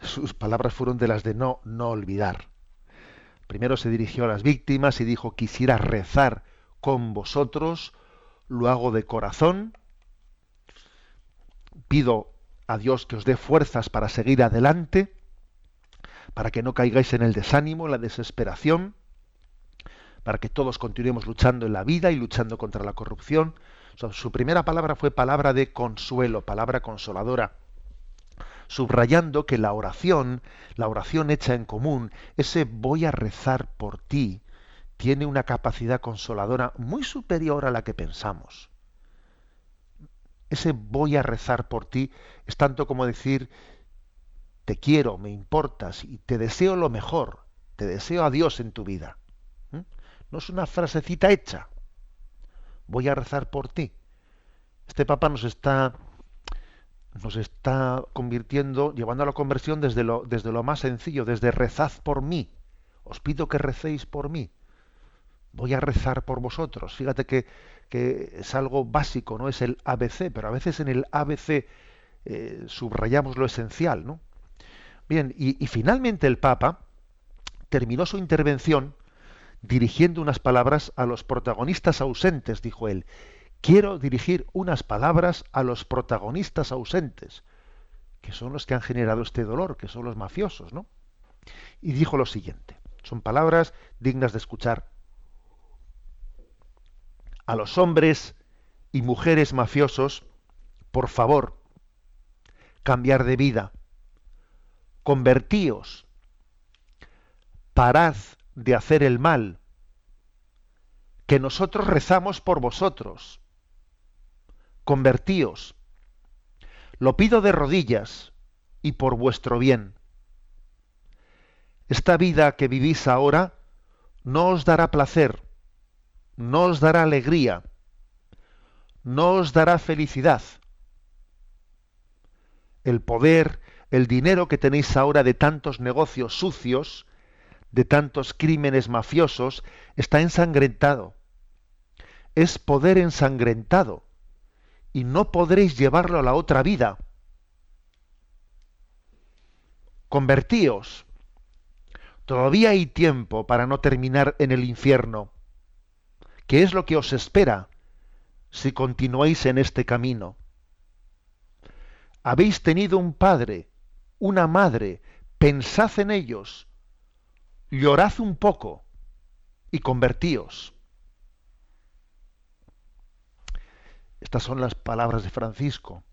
sus palabras fueron de las de no, no olvidar. Primero se dirigió a las víctimas y dijo, quisiera rezar con vosotros, lo hago de corazón, pido a Dios que os dé fuerzas para seguir adelante, para que no caigáis en el desánimo, la desesperación, para que todos continuemos luchando en la vida y luchando contra la corrupción. su primera palabra fue palabra de consuelo, palabra consoladora. Subrayando que la oración, la oración hecha en común, ese voy a rezar por ti, tiene una capacidad consoladora muy superior a la que pensamos. Ese voy a rezar por ti es tanto como decir te quiero, me importas y te deseo lo mejor, te deseo a Dios en tu vida. No es una frasecita hecha. Voy a rezar por ti. Este Papa nos está nos está convirtiendo, llevando a la conversión desde lo, desde lo más sencillo, desde rezad por mí. Os pido que recéis por mí. Voy a rezar por vosotros. Fíjate que, es algo básico, no es el ABC, pero a veces en el ABC eh, subrayamos lo esencial, ¿no? Bien, y finalmente el Papa terminó su intervención dirigiendo unas palabras a los protagonistas ausentes, dijo él, quiero dirigir unas palabras a los protagonistas ausentes, que son los que han generado este dolor, que son los mafiosos, ¿no? Y dijo lo siguiente, son palabras dignas de escuchar. A los hombres y mujeres mafiosos, por favor, cambiar de vida, convertíos, parad de hacer el mal, que nosotros rezamos por vosotros convertíos. Lo pido de rodillas y por vuestro bien. Esta vida que vivís ahora no os dará placer, no os dará alegría, no os dará felicidad. El poder, el dinero que tenéis ahora de tantos negocios sucios, de tantos crímenes mafiosos, está ensangrentado. Es poder ensangrentado y no podréis llevarlo a la otra vida. Convertíos. Todavía hay tiempo para no terminar en el infierno. ¿Qué es lo que os espera si continuáis en este camino? Habéis tenido un padre, una madre, pensad en ellos, llorad un poco y convertíos. Estas son las palabras de Francisco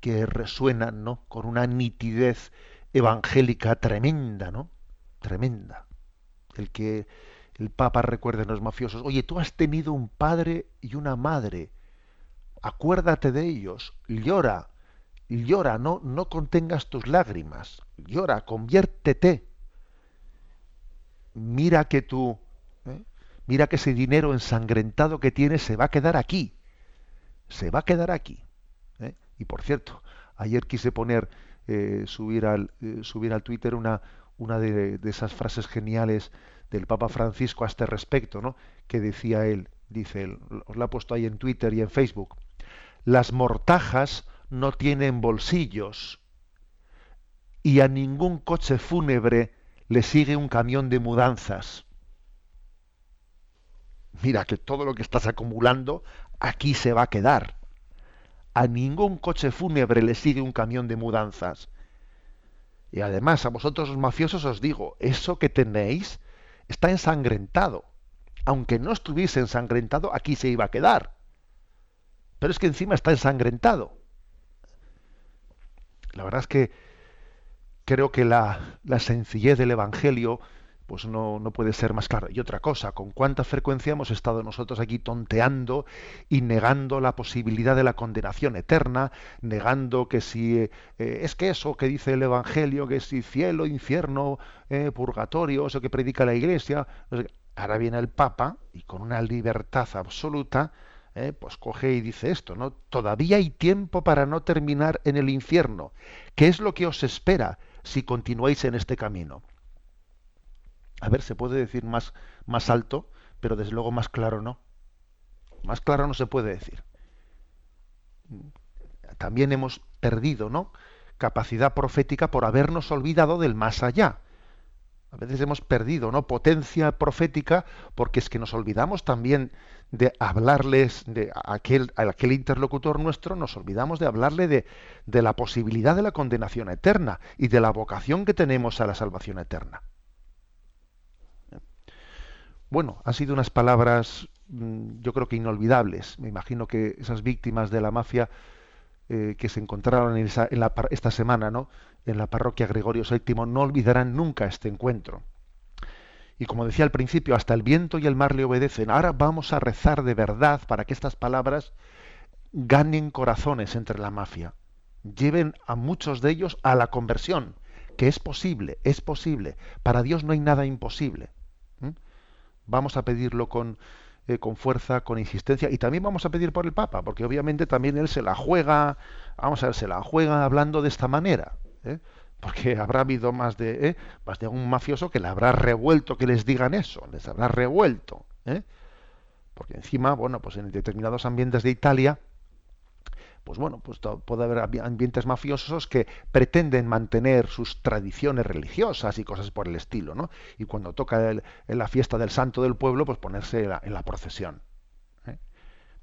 que resuenan, ¿no? Con una nitidez evangélica tremenda, ¿no? Tremenda. El que el Papa recuerde a los mafiosos, oye, tú has tenido un padre y una madre, acuérdate de ellos, llora, llora, no, no contengas tus lágrimas, llora, conviértete. Mira que tú, ¿eh? Mira que ese dinero ensangrentado que tienes se va a quedar aquí. Se va a quedar aquí. ¿eh? Y por cierto, ayer quise poner, eh, subir, al, eh, subir al Twitter una, una de, esas frases geniales del Papa Francisco a este respecto, ¿no? que decía él, dice él, os la he puesto ahí en Twitter y en Facebook, las mortajas no tienen bolsillos y a ningún coche fúnebre le sigue un camión de mudanzas mira que todo lo que estás acumulando aquí se va a quedar. A ningún coche fúnebre le sigue un camión de mudanzas. Y además, a vosotros los mafiosos os digo, eso que tenéis está ensangrentado. Aunque no estuviese ensangrentado, aquí se iba a quedar. Pero es que encima está ensangrentado. La verdad es que creo que la, la sencillez del Evangelio pues no, no, puede ser más claro. Y otra cosa, con cuánta frecuencia hemos estado nosotros aquí tonteando y negando la posibilidad de la condenación eterna, negando que si eh, es que eso que dice el Evangelio, que si cielo, infierno, eh, purgatorio, eso que predica la Iglesia, ahora viene el Papa y con una libertad absoluta, eh, pues coge y dice esto, ¿no? Todavía hay tiempo para no terminar en el infierno. ¿Qué es lo que os espera si continuáis en este camino? A ver, se puede decir más, más alto, pero desde luego más claro no. Más claro no se puede decir. También hemos perdido, ¿no? Capacidad profética por habernos olvidado del más allá. A veces hemos perdido, ¿no? Potencia profética porque es que nos olvidamos también de hablarles de aquel, a aquel interlocutor nuestro, nos olvidamos de hablarle de, de la posibilidad de la condenación eterna y de la vocación que tenemos a la salvación eterna. Bueno, han sido unas palabras, mm, yo creo que inolvidables. Me imagino que esas víctimas de la mafia eh, que se encontraron en, esta semana, ¿no? En la parroquia Gregorio VII, no olvidarán nunca este encuentro. Y como decía al principio, hasta el viento y el mar le obedecen. Ahora vamos a rezar de verdad para que estas palabras ganen corazones entre la mafia, lleven a muchos de ellos a la conversión, que es posible, es posible. Para Dios no hay nada imposible. Vamos a pedirlo con, eh, con fuerza, con insistencia, y también vamos a pedir por el Papa, porque obviamente también él se la juega, vamos a ver, se la juega hablando de esta manera. ¿eh? porque habrá habido más de, ¿eh? más de un mafioso que le habrá revuelto que les digan eso, les habrá revuelto. ¿eh? Porque encima, bueno, pues en determinados ambientes de Italia, pues bueno, pues puede haber ambientes mafiosos que pretenden mantener sus tradiciones religiosas y cosas por el estilo, ¿no? Y cuando toca en la fiesta del santo del pueblo, pues ponerse en la, procesión. ¿eh?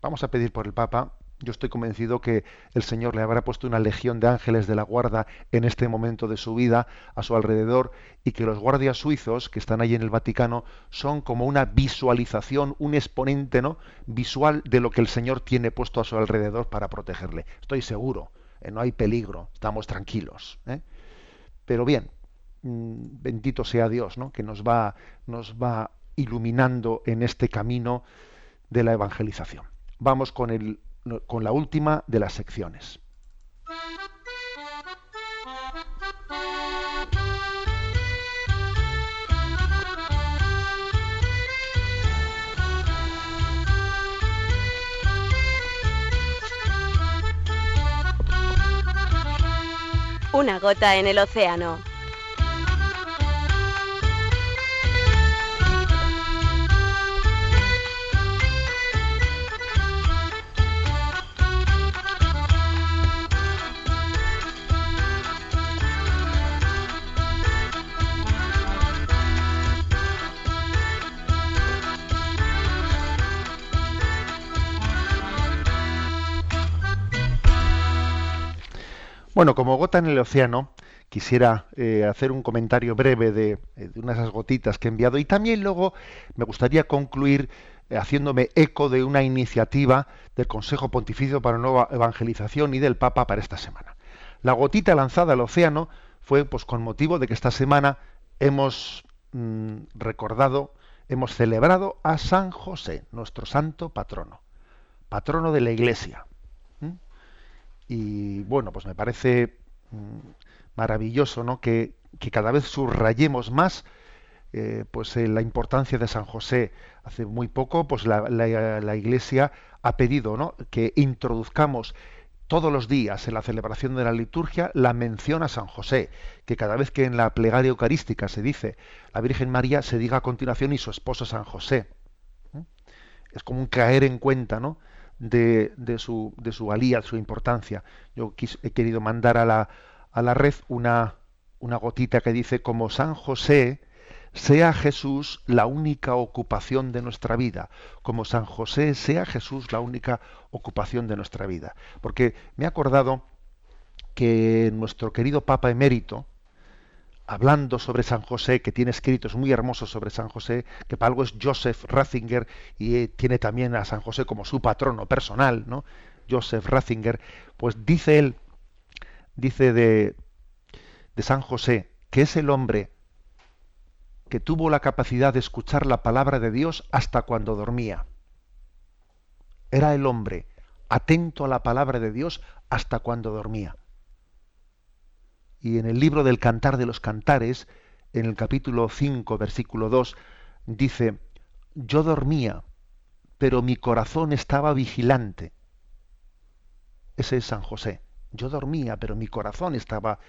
Vamos a pedir por el Papa yo estoy convencido que el Señor le habrá puesto una legión de ángeles de la guarda en este momento de su vida a su alrededor y que los guardias suizos que están ahí en el Vaticano son como una visualización, un exponente ¿no? visual de lo que el Señor tiene puesto a su alrededor para protegerle. Estoy seguro, eh, no hay peligro, estamos tranquilos. ¿eh? Pero bien, mm, bendito sea Dios, ¿no? que nos va, nos va iluminando en este camino de la evangelización. Vamos con el con la última de las secciones. Una gota en el océano. Bueno, como gota en el océano, quisiera eh, hacer un comentario breve de, eh, de, una de esas gotitas que he enviado y también luego me gustaría concluir eh, haciéndome eco de una iniciativa del Consejo Pontificio para Nueva Evangelización y del Papa para esta semana. La gotita lanzada al océano fue pues con motivo de que esta semana hemos mm, recordado, hemos celebrado a San José, nuestro santo patrono, patrono de la Iglesia. Y bueno, pues me parece mm, maravilloso ¿no? que, cada vez subrayemos más eh, pues eh, la importancia de San José. Hace muy poco, pues la, la, Iglesia ha pedido ¿no? que introduzcamos todos los días en la celebración de la liturgia la mención a San José, que cada vez que en la plegaria eucarística se dice la Virgen María, se diga a continuación y su esposo San José. Es como un caer en cuenta, ¿no? De, de, su, de su valía, de su importancia. Yo he querido mandar a la, a la red una, una gotita que dice, como San José, sea Jesús la única ocupación de nuestra vida, como San José sea Jesús la única ocupación de nuestra vida. Porque me he acordado que nuestro querido Papa emérito, hablando sobre San José, que tiene escritos muy hermosos sobre San José, que para algo es Joseph Ratzinger y eh, tiene también a San José como su patrono personal, ¿no? Joseph Ratzinger, pues dice él, dice de, de San José, que es el hombre que tuvo la capacidad de escuchar la palabra de Dios hasta cuando dormía. Era el hombre atento a la palabra de Dios hasta cuando dormía. Y en el libro del Cantar de los Cantares, en el capítulo 5, versículo 2, dice, yo dormía, pero mi corazón estaba vigilante. Ese es San José. Yo dormía, pero mi corazón estaba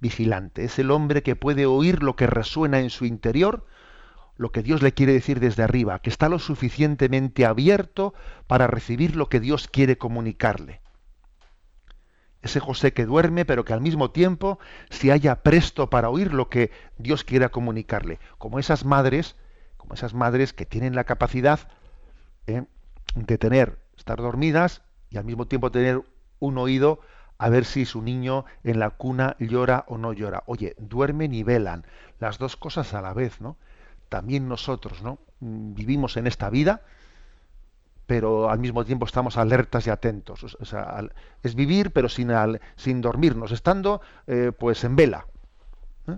vigilante. Es el hombre que puede oír lo que resuena en su interior, lo que Dios le quiere decir desde arriba, que está lo suficientemente abierto para recibir lo que Dios quiere comunicarle ese José que duerme, pero que al mismo tiempo se haya presto para oír lo que Dios quiera comunicarle, como esas madres, como esas madres que tienen la capacidad ¿eh? de tener, estar dormidas y al mismo tiempo tener un oído a ver si su niño en la cuna llora o no llora. Oye, duermen y velan, las dos cosas a la vez, ¿no? También nosotros, ¿no? Mm, vivimos en esta vida pero al mismo tiempo estamos alertas y atentos. Es vivir, pero sin, sin dormirnos, estando eh, pues en vela. ¿eh?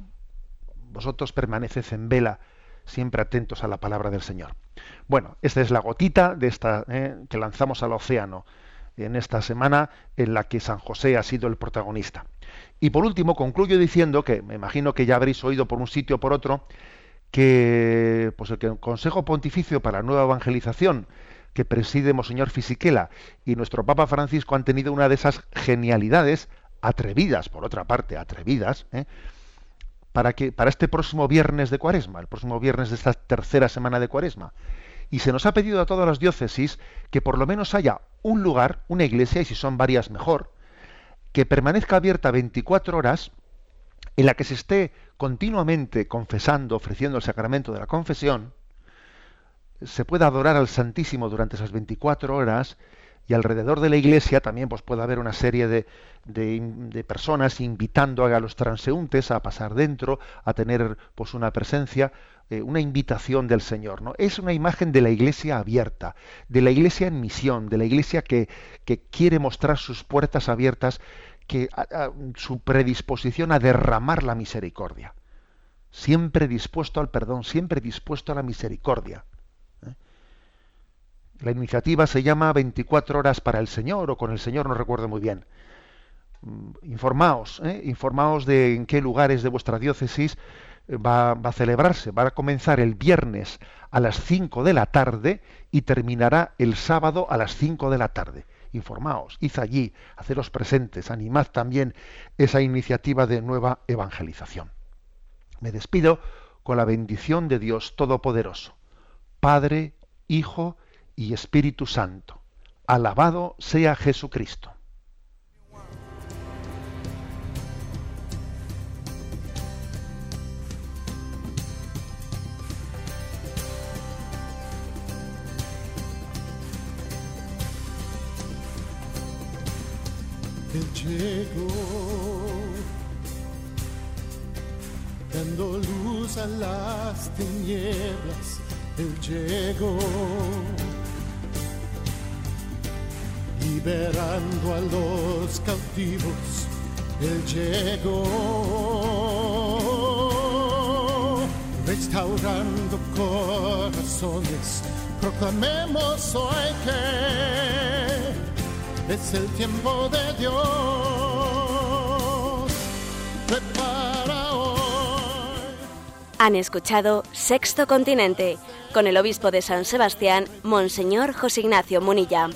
Vosotros permaneced en vela, siempre atentos a la palabra del Señor. Bueno, esta es la gotita de esta ¿eh? que lanzamos al océano en esta semana en la que San José ha sido el protagonista. Y por último, concluyo diciendo que me imagino que ya habréis oído por un sitio o por otro que pues el Consejo Pontificio para la Nueva Evangelización que preside Monseñor Fisiquela y nuestro Papa Francisco han tenido una de esas genialidades atrevidas, por otra parte, atrevidas, ¿eh? para que para este próximo viernes de Cuaresma, el próximo viernes de esta tercera semana de Cuaresma. Y se nos ha pedido a todas las diócesis que por lo menos haya un lugar, una iglesia, y si son varias mejor, que permanezca abierta 24 horas en la que se esté continuamente confesando, ofreciendo el sacramento de la confesión, se pueda adorar al Santísimo durante esas 24 horas y alrededor de la iglesia también pues, puede haber una serie de, de, personas invitando a los transeúntes a pasar dentro, a tener pues, una presencia, eh, una invitación del Señor. ¿no? Es una imagen de la iglesia abierta, de la iglesia en misión, de la iglesia que, que quiere mostrar sus puertas abiertas, que su predisposición a derramar la misericordia. Siempre dispuesto al perdón, siempre dispuesto a la misericordia. La iniciativa se llama 24 horas para el Señor o con el Señor, no recuerdo muy bien. Mm, informaos, ¿eh? informaos de en qué lugares de vuestra diócesis eh, va, a celebrarse. Va a comenzar el viernes a las 5 de la tarde y terminará el sábado a las 5 de la tarde. Informaos, id allí, haceros presentes, animad también esa iniciativa de nueva evangelización. Me despido con la bendición de Dios Todopoderoso, Padre, Hijo y Espíritu Santo. Alabado sea Jesucristo. Él llegó, dando luz a las tinieblas. Él llegó liberando a los cautivos, Él llegó, restaurando corazones, proclamemos hoy que es el tiempo de Dios. Prepara. Han escuchado Sexto Continente con el obispo de San Sebastián, Monseñor José Ignacio Munilla.